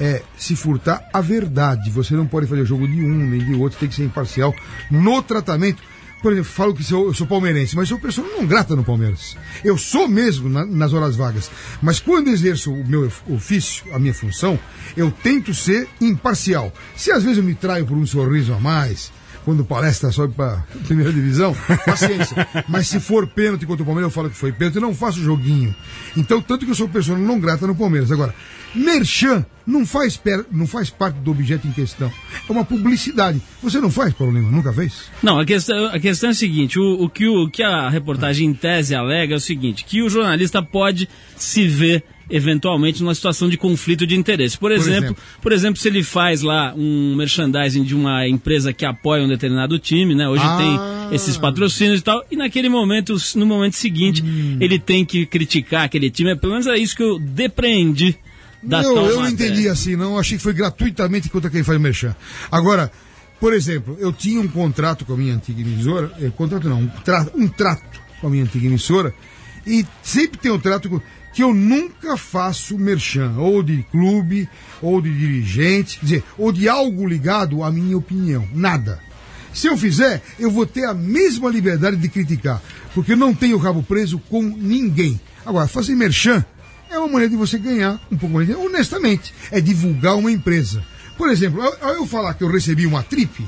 é, se furtar a verdade. Você não pode fazer jogo de um nem de outro, tem que ser imparcial no tratamento. Por exemplo, falo que sou, eu sou palmeirense, mas sou pessoa não grata no Palmeiras. Eu sou mesmo na- nas horas vagas. Mas quando exerço o meu ofício, a minha função, eu tento ser imparcial. Se às vezes eu me traio por um sorriso a mais, quando palestra sobe para primeira divisão, paciência. Mas se for pênalti contra o Palmeiras, eu falo que foi pênalti, eu não faço joguinho. Então, tanto que eu sou pessoa não grata no Palmeiras. Agora, merchan não faz, não faz parte do objeto em questão. É uma publicidade. Você não faz, Paulo Lima? Nunca fez? Não, a questão, a questão é a seguinte: o, o que, o, que a reportagem em tese alega é o seguinte: que o jornalista pode se ver eventualmente numa situação de conflito de interesse. Por exemplo, exemplo. por exemplo, se ele faz lá um merchandising de uma empresa que apoia um determinado time, né? Hoje Ah. tem esses patrocínios e tal, e naquele momento, no momento seguinte, Hum. ele tem que criticar aquele time. Pelo menos é isso que eu depreendi da eu, tal eu não entendi assim, não. Achei que foi gratuitamente contra quem faz merchan. Agora, por exemplo, eu tinha um contrato com a minha antiga emissora, eh, contrato não, um, tra- um trato com a minha antiga emissora, e sempre tem um trato com, que eu nunca faço merchan, ou de clube, ou de dirigente, quer dizer, ou de algo ligado à minha opinião. Nada. Se eu fizer, eu vou ter a mesma liberdade de criticar, porque eu não tenho rabo preso com ninguém. Agora, fazer merchan é uma maneira de você ganhar um pouco mais, de- honestamente, é divulgar uma empresa. Por exemplo, ao eu falar que eu recebi uma trip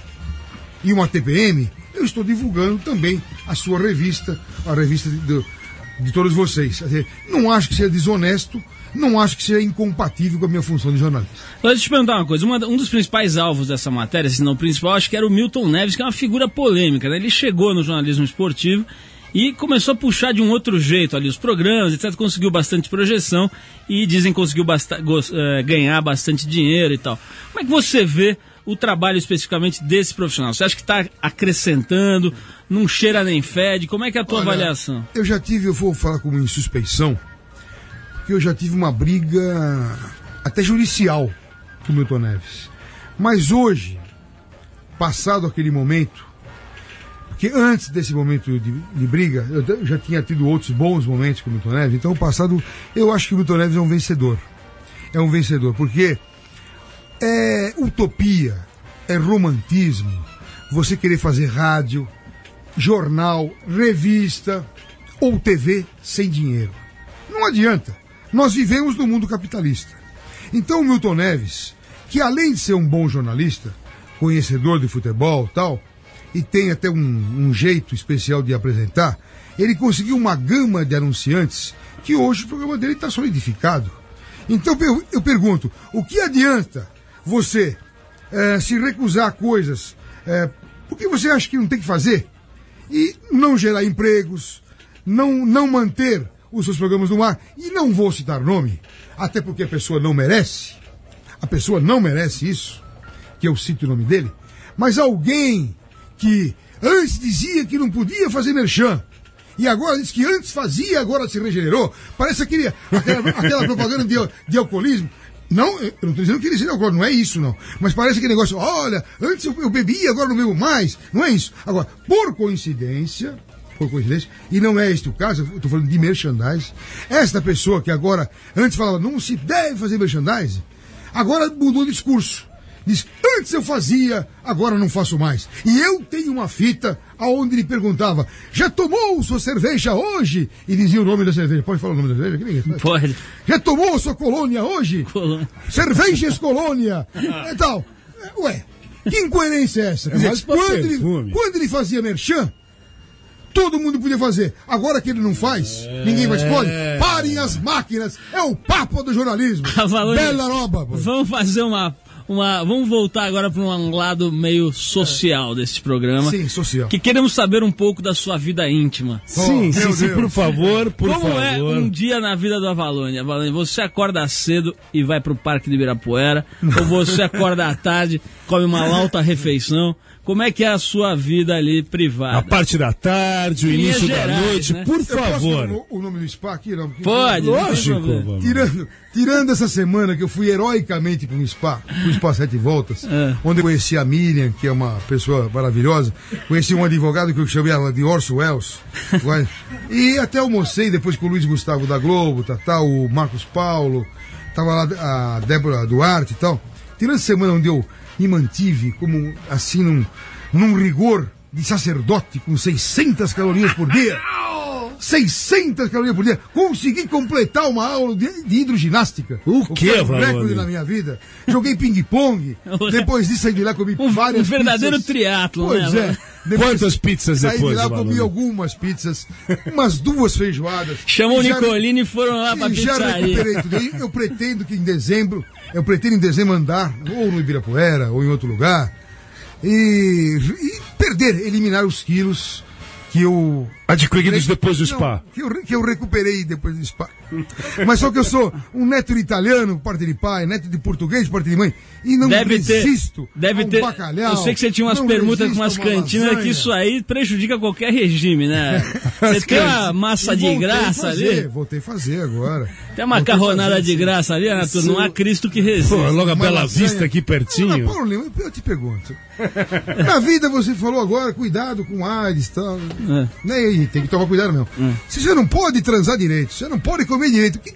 e uma TPM, eu estou divulgando também a sua revista, a revista de, do- de todos vocês. Não acho que seja desonesto, não acho que seja incompatível com a minha função de jornalista. Mas Deixa eu te perguntar uma coisa. Uma- um dos principais alvos dessa matéria, se não o principal, acho que era o Milton Neves, que é uma figura polêmica. Né? Ele chegou no jornalismo esportivo e começou a puxar de um outro jeito ali os programas, etc. Conseguiu bastante projeção e dizem que conseguiu basta- eh, ganhar bastante dinheiro e tal. Como é que você vê o trabalho especificamente desse profissional? Você acha que está acrescentando, não cheira nem fede? Como é que é a tua Olha, avaliação? Eu já tive, eu vou falar como insuspeição, que eu já tive uma briga até judicial com o Milton Neves. Mas hoje, passado aquele momento, porque antes desse momento de, de briga, eu já tinha tido outros bons momentos com o Milton Neves, então o passado, eu acho que o Milton Neves é um vencedor. É um vencedor, porque é utopia, é romantismo, você querer fazer rádio, jornal, revista ou TV sem dinheiro. Não adianta. Nós vivemos no mundo capitalista. Então o Milton Neves, que além de ser um bom jornalista, conhecedor de futebol tal, e tem até um, um jeito especial de apresentar, ele conseguiu uma gama de anunciantes que hoje o programa dele está solidificado. Então eu, eu pergunto, o que adianta você eh, se recusar a coisas eh, porque você acha que não tem que fazer e não gerar empregos, não, não manter os seus programas no ar, e não vou citar nome, até porque a pessoa não merece, a pessoa não merece isso, que eu cite o nome dele, mas alguém que antes dizia que não podia fazer merchan, e agora diz que antes fazia, agora se regenerou. Parece aquele, aquela, aquela propaganda de, de alcoolismo. Não, eu não estou dizendo que ele seja alcoólatra, não é isso não. Mas parece aquele negócio, olha, antes eu, eu bebia, agora não bebo mais. Não é isso. Agora, por coincidência, por coincidência, e não é este o caso, eu estou falando de merchandise, esta pessoa que agora, antes falava, não se deve fazer merchandise, agora mudou o discurso. Diz, antes eu fazia, agora não faço mais. E eu tenho uma fita aonde ele perguntava, já tomou sua cerveja hoje? E dizia o nome da cerveja. Pode falar o nome da cerveja? Sabe. Pode. Já tomou sua colônia hoje? Colônia. Cervejas colônia. E tal. Ué, que incoerência é essa? Quer dizer, Mas quando, ele, quando ele fazia merchan, todo mundo podia fazer. Agora que ele não faz, ninguém mais pode. Parem as máquinas. É o papo do jornalismo. Bela roba. Vamos fazer uma. Uma, vamos voltar agora para um lado meio social desse programa. Sim, social. Que queremos saber um pouco da sua vida íntima. Sim, sim, meu sim, Deus. por favor, por Como favor. é um dia na vida do Avalone? Avalone, você acorda cedo e vai pro Parque de Ibirapuera, ou você acorda à tarde, come uma alta refeição. Como é que é a sua vida ali privada? A parte da tarde, o início da gerais, noite, né? por Eu posso favor. dar o, o nome do spa aqui? Não? Porque- Pode, não Lógico. vamos. Tirando, tirando essa semana que eu fui heroicamente para um spa, um spa Sete Voltas, É. onde eu conheci a Miriam, que é uma pessoa maravilhosa, conheci um advogado que eu chamava de Orso Wells, e até almocei depois com o Luiz Gustavo da Globo, tá, tá, o Marcos Paulo, tava lá a Débora Duarte e tal. Tirando essa semana onde eu me mantive como assim num, num rigor de sacerdote com 600 calorias por dia. 600 calorias por dia. Consegui completar uma aula de, de hidroginástica. O que recorde na minha vida. Joguei ping-pong. Depois disso, saí de lá, comi Um- várias um verdadeiro pizzas. triatlon, Pois né, é. Valone? Quantas pizzas saí depois, de lá, comi algumas pizzas, umas duas feijoadas. Chamou o Nicolini e foram lá pra e já pizzaria. recuperei tudo. Eu pretendo que em dezembro, eu pretendo em dezembro andar, ou no Ibirapuera, ou em outro lugar, e, e perder, eliminar os quilos que eu. Adquiridos depois do Não, spa. que, eu, que eu recuperei depois do spa. Mas só que eu sou um neto de italiano, por parte de pai, neto de português, por parte de mãe, e não Deve ter, resisto deve a um ter. bacalhau. eu sei que você tinha umas não permutas com umas cantinas lasanha. que isso aí prejudica qualquer regime, né? Você tem uma massa E de graça fazer, ali, Voltei a fazer agora. tem uma macarronada fazer, de graça ali, Arthur, não há Cristo que resista. Pô, logo a Uma Bela lasanha. Vista aqui pertinho. Paula Lima, eu te pergunto. Na vida você falou agora, cuidado com AIDS e tal. É. Né? E tem que tomar cuidado mesmo. Se você não pode transar direito, você não pode comer direito, o que,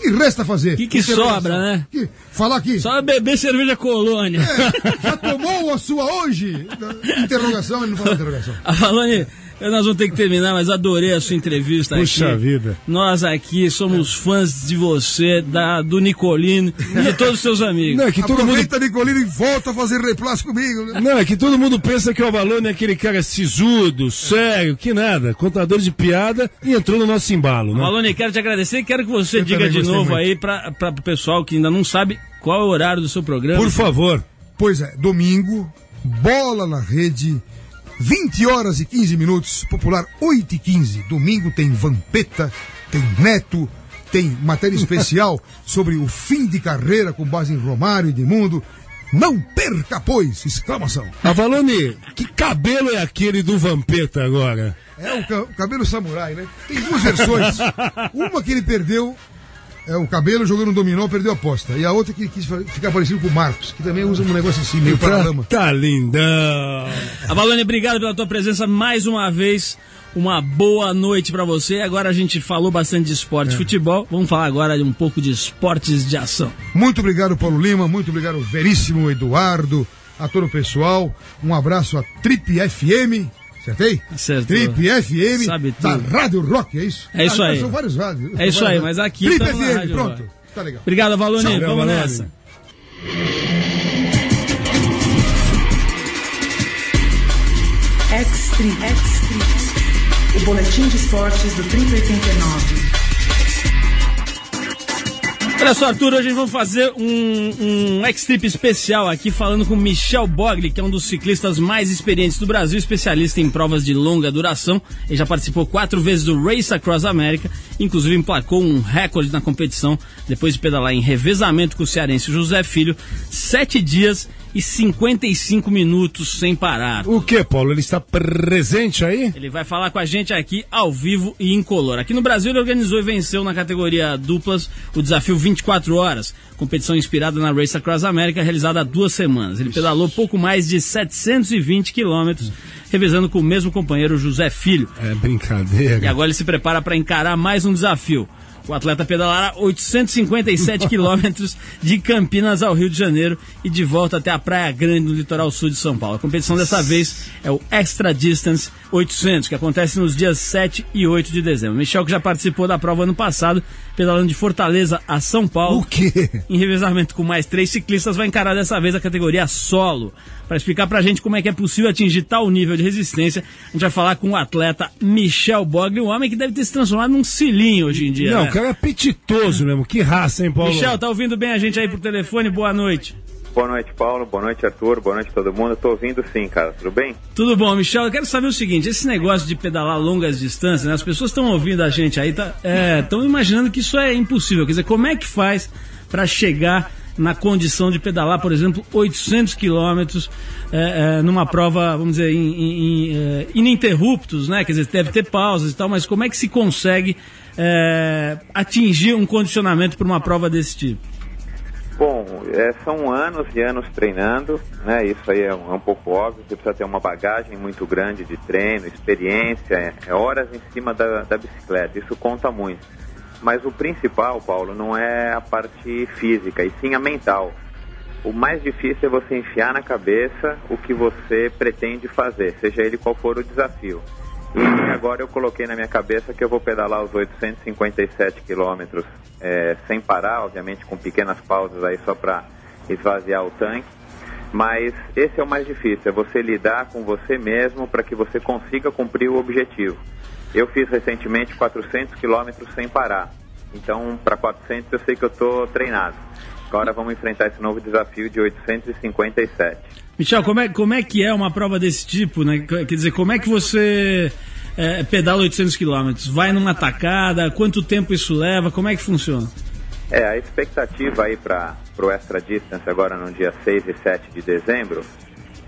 que resta fazer? Que que Interrogação. sobra, né? Que- falar aqui. Só beber cerveja colônia. É, já tomou a sua hoje? Interrogação, ele não fala interrogação. Avalone, nós vamos ter que terminar, mas adorei a sua entrevista Puxa aqui. vida. Nós aqui somos fãs de você, da, do Nicolino e de todos os seus amigos. Não, é que todo mundo Aproveita, Nicolino, e volta a fazer replaço comigo. né? Não, é que todo mundo pensa que o Avalone é aquele cara sisudo, sério, que nada, contador de piada e entrou no nosso embalo, né? Valone, quero te agradecer e quero que você Eu diga de novo muito. aí para o pessoal que ainda não sabe qual é o horário do seu programa. Por favor. Pois é, domingo, bola na rede, 20 horas e 15 minutos, popular 8 e 15. Domingo tem Vampeta, tem Neto, tem matéria especial sobre o fim de carreira com base em Romário e Edmundo. Não perca, pois! Exclamação. Avalone, que cabelo é aquele do Vampeta agora? É o, ca- o cabelo samurai, né? Tem duas versões. Uma que ele perdeu é, o cabelo jogando dominó, perdeu a aposta. E a outra que quis ficar parecido com o Marcos, que também usa um negócio assim, meio para lama. Tá lindão. Avalone, obrigado pela tua presença mais uma vez. Uma boa noite pra você. Agora a gente falou bastante de esporte e futebol. Vamos falar agora de um pouco de esportes de ação. Muito obrigado, Paulo Lima. Muito obrigado, Veríssimo Eduardo, a todo o pessoal. Um abraço a Trip FM. Acertei? Acertou. Trip FM Sabe da tudo. Rádio Rock, é isso? É isso Ah, aí. São vários rádios. É isso aí, mas aqui Trip FM, Rádio pronto. Rock. Tá legal. Obrigado, Avalone. Tchau, Vamos nessa. Extreme. O boletim de esportes do 3089. Olha só, Arthur, hoje vamos fazer um, um X-Trip especial aqui falando com Michel Bogli, que é um dos ciclistas mais experientes do Brasil, especialista em provas de longa duração. Ele já participou quatro vezes do Race Across America, inclusive emplacou um recorde na competição depois de pedalar em revezamento com o cearense José Filho, sete dias e 55 minutos sem parar. O que, Paulo? Ele está presente aí? Ele vai falar com a gente aqui ao vivo e incolor. Aqui no Brasil ele organizou e venceu na categoria duplas o desafio 24 horas, competição inspirada na Race Across America realizada há duas semanas. Ele pedalou pouco mais de 720 quilômetros, revezando com o mesmo companheiro José Filho. É brincadeira. E agora ele se prepara para encarar mais um desafio. O atleta pedalará 857 quilômetros de Campinas ao Rio de Janeiro e de volta até a Praia Grande, no litoral sul de São Paulo. A competição dessa vez é o Extra Distance 800, que acontece nos dias 7 e 8 de dezembro. Michel, que já participou da prova ano passado, pedalando de Fortaleza a São Paulo. O quê? Em revezamento com mais três ciclistas, vai encarar dessa vez a categoria solo. Para explicar pra gente como é que é possível atingir tal nível de resistência, a gente vai falar com o atleta Michel Bogli, um homem que deve ter se transformado num cilinho hoje em dia. Não, né? o cara é apetitoso mesmo. Que raça, hein, Paulo? Michel, tá ouvindo bem a gente aí por telefone? Boa noite. Boa noite, Paulo. Boa noite, Arthur. Boa noite, todo mundo. Tô ouvindo sim, cara. Tudo bem? Tudo bom, Michel? Eu quero saber o seguinte: esse negócio de pedalar longas distâncias, né? As pessoas estão ouvindo a gente aí, estão imaginando que isso é impossível. Quer dizer, como é que faz para chegar na condição de pedalar, por exemplo, 800 quilômetros é, é, numa prova, vamos dizer, em- em, é, ininterruptos, né? Quer dizer, deve ter pausas e tal, mas como é que se consegue é, atingir um condicionamento para uma prova desse tipo? Bom, é, são anos e anos treinando, né? Isso aí é um, é um pouco óbvio. Você precisa ter uma bagagem muito grande de treino, experiência, é, é horas em cima da, da bicicleta. Isso conta muito. Mas o principal, Paulo, não é a parte física, e sim a mental. O mais difícil é você enfiar na cabeça o que você pretende fazer, seja ele qual for o desafio. E agora eu coloquei na minha cabeça que eu vou pedalar os 857 quilômetros é, sem parar, obviamente com pequenas pausas aí só para esvaziar o tanque. Mas esse é o mais difícil, é você lidar com você mesmo para que você consiga cumprir o objetivo. Eu fiz recentemente 400 quilômetros sem parar. Então, para 400 eu sei que eu estou treinado. Agora vamos enfrentar esse novo desafio de 857. Michel, como é, como é que é uma prova desse tipo, né? Quer dizer, como é que você é, pedala 800 quilômetros? Vai numa tacada? Quanto tempo isso leva? Como é que funciona? É, a expectativa aí para o Extra Distance agora no dia 6 e 7 de dezembro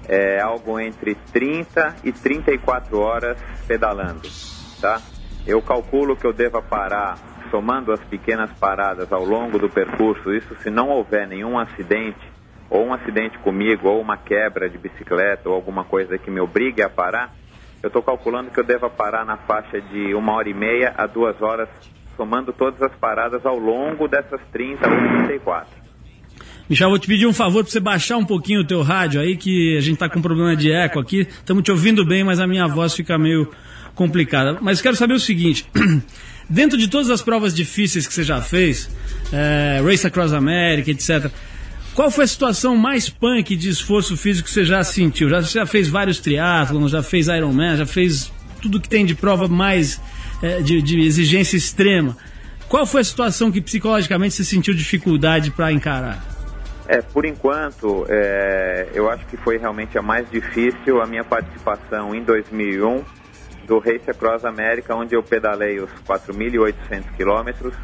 é algo entre 30 e 34 horas pedalando, tá? Eu calculo que eu deva parar, somando as pequenas paradas ao longo do percurso, isso se não houver nenhum acidente, ou um acidente comigo, ou uma quebra de bicicleta, ou alguma coisa que me obrigue a parar, eu estou calculando que eu deva parar na faixa de uma hora e meia a duas horas, somando todas as paradas ao longo dessas 30 ou 34. Michel, vou te pedir um favor para você baixar um pouquinho o teu rádio aí, que a gente tá com um problema de eco aqui. Estamos te ouvindo bem, mas a minha voz fica meio complicada. Mas quero saber o seguinte: dentro de todas as provas difíceis que você já fez, é, Race Across America, etc., qual foi a situação mais punk de esforço físico que você já sentiu? Já, já fez vários triatlons, já fez Ironman, já fez tudo que tem de prova mais é, de, de exigência extrema. Qual foi a situação que psicologicamente você sentiu dificuldade para encarar? É, por enquanto, é, eu acho que foi realmente a mais difícil a minha participação em 2001 do Race Across America, onde eu pedalei os 4.800 quilômetros,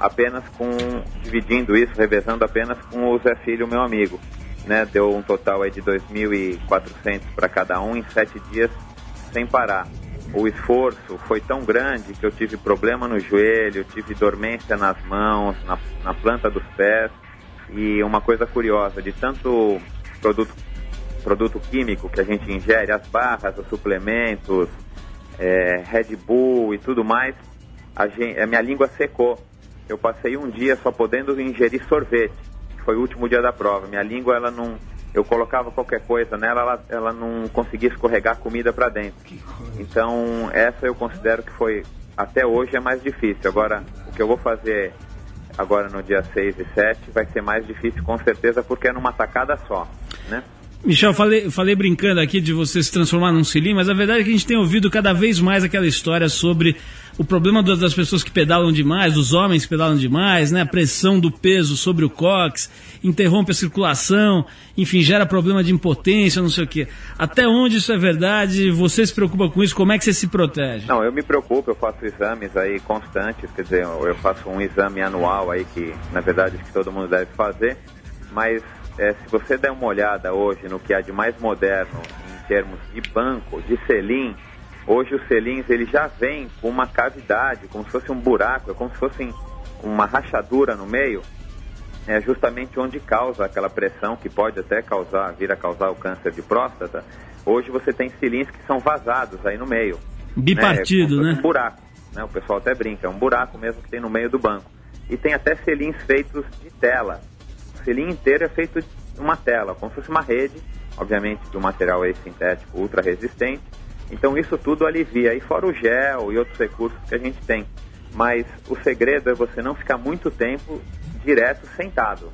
apenas com, dividindo isso, revezando apenas com o Zé Filho, meu amigo. Né? Deu um total aí de 2.400 para cada um em sete dias, sem parar. o esforço foi tão grande que eu tive problema no joelho, tive dormência nas mãos, na, na planta dos pés. E uma coisa curiosa, de tanto produto, produto químico que a gente ingere, as barras, os suplementos, é, Red Bull e tudo mais, a, gen- a minha língua secou. Eu passei um dia só podendo ingerir sorvete, que foi o último dia da prova. Minha língua, ela não. Eu colocava qualquer coisa nela, ela, ela não conseguia escorregar comida para dentro. Então, essa eu considero que foi, até hoje, é mais difícil. Agora, o que eu vou fazer agora no dia 6 e 7 vai ser mais difícil, com certeza, porque é numa tacada só, né? Michel, falei, falei brincando aqui de você se transformar num cilindro, mas a verdade é que a gente tem ouvido cada vez mais aquela história sobre o problema das pessoas que pedalam demais, dos homens que pedalam demais, né? A pressão do peso sobre o cóccix, interrompe a circulação, enfim, gera problema de impotência, não sei o quê. Até onde isso é verdade? Você se preocupa com isso? Como é que você se protege? Não, eu me preocupo, eu faço exames aí constantes, quer dizer, eu faço um exame anual aí que, na verdade, que todo mundo deve fazer, mas eh, se você der uma olhada hoje no que há de mais moderno em termos de banco, de selim, hoje os selins ele já vem com uma cavidade, como se fosse um buraco, é como se fosse uma rachadura no meio, é justamente onde causa aquela pressão que pode até causar, vir a causar o câncer de próstata. Hoje você tem cilindros que são vazados aí no meio. Bipartido, É, né? Um buraco, né? O pessoal até brinca, é um buraco mesmo que tem no meio do banco. E tem até selins feitos de tela. Selim inteiro é feito de uma tela, como se fosse uma rede, obviamente de um material aí sintético ultra resistente. Então isso tudo alivia, e fora o gel e outros recursos que a gente tem. Mas o segredo é você não ficar muito tempo direto sentado.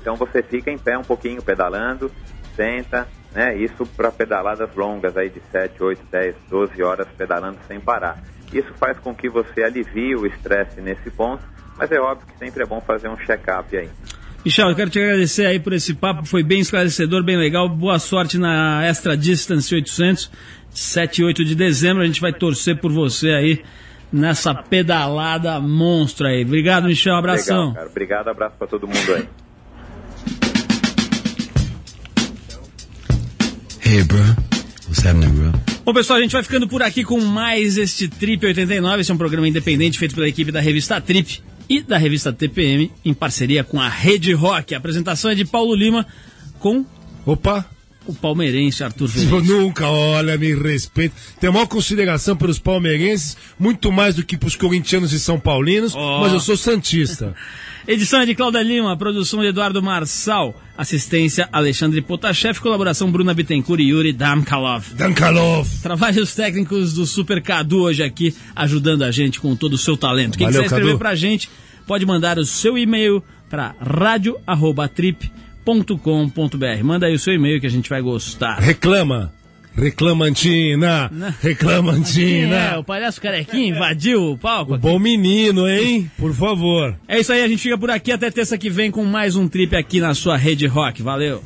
Então você fica em pé um pouquinho pedalando, senta, né? Isso para pedaladas longas aí de 7, 8, 10, 12 horas pedalando sem parar. Isso faz com que você alivie o estresse nesse ponto, mas é óbvio que sempre é bom fazer um check-up aí. Michel, eu quero te agradecer aí por esse papo, foi bem esclarecedor, bem legal. Boa sorte na Extra Distance 800, 7 e 8 de dezembro. A gente vai torcer por você aí nessa pedalada monstro aí. Obrigado, Michel. Abração. Legal, cara. Obrigado, abraço para todo mundo aí. Hey, bro. What's happening, bro? Bom, pessoal, a gente vai ficando por aqui com mais este Trip 89. Esse é um programa independente feito pela equipe da revista Trip e da revista TPM, em parceria com a Rede Rock. A apresentação é de Paulo Lima com Opa! o palmeirense Arthur. Eu nunca, olha, me respeito. Tenho a maior consideração pelos palmeirenses, muito mais do que pros corintianos e são paulinos, Ó. mas eu sou santista. Edição é de Cláudia Lima, produção de Eduardo Marçal, assistência Alexandre Potashev, colaboração Bruna Bittencourt e Yuri Damkalov. Dankalov! Trabalhos técnicos do Super Cadu hoje aqui, ajudando a gente com todo o seu talento. Quem Valeu, quiser escrever Cadu. pra gente, pode mandar o seu e-mail para radio@trip.com.br. Manda aí o seu e-mail que a gente vai gostar. Reclama! Reclamantina! Quem é? Reclamantina! O palhaço carequinha invadiu o palco. aqui. Bom menino, hein? Por favor. É isso aí, a gente fica por aqui até terça que vem com mais um trip aqui na sua rede rock. Valeu!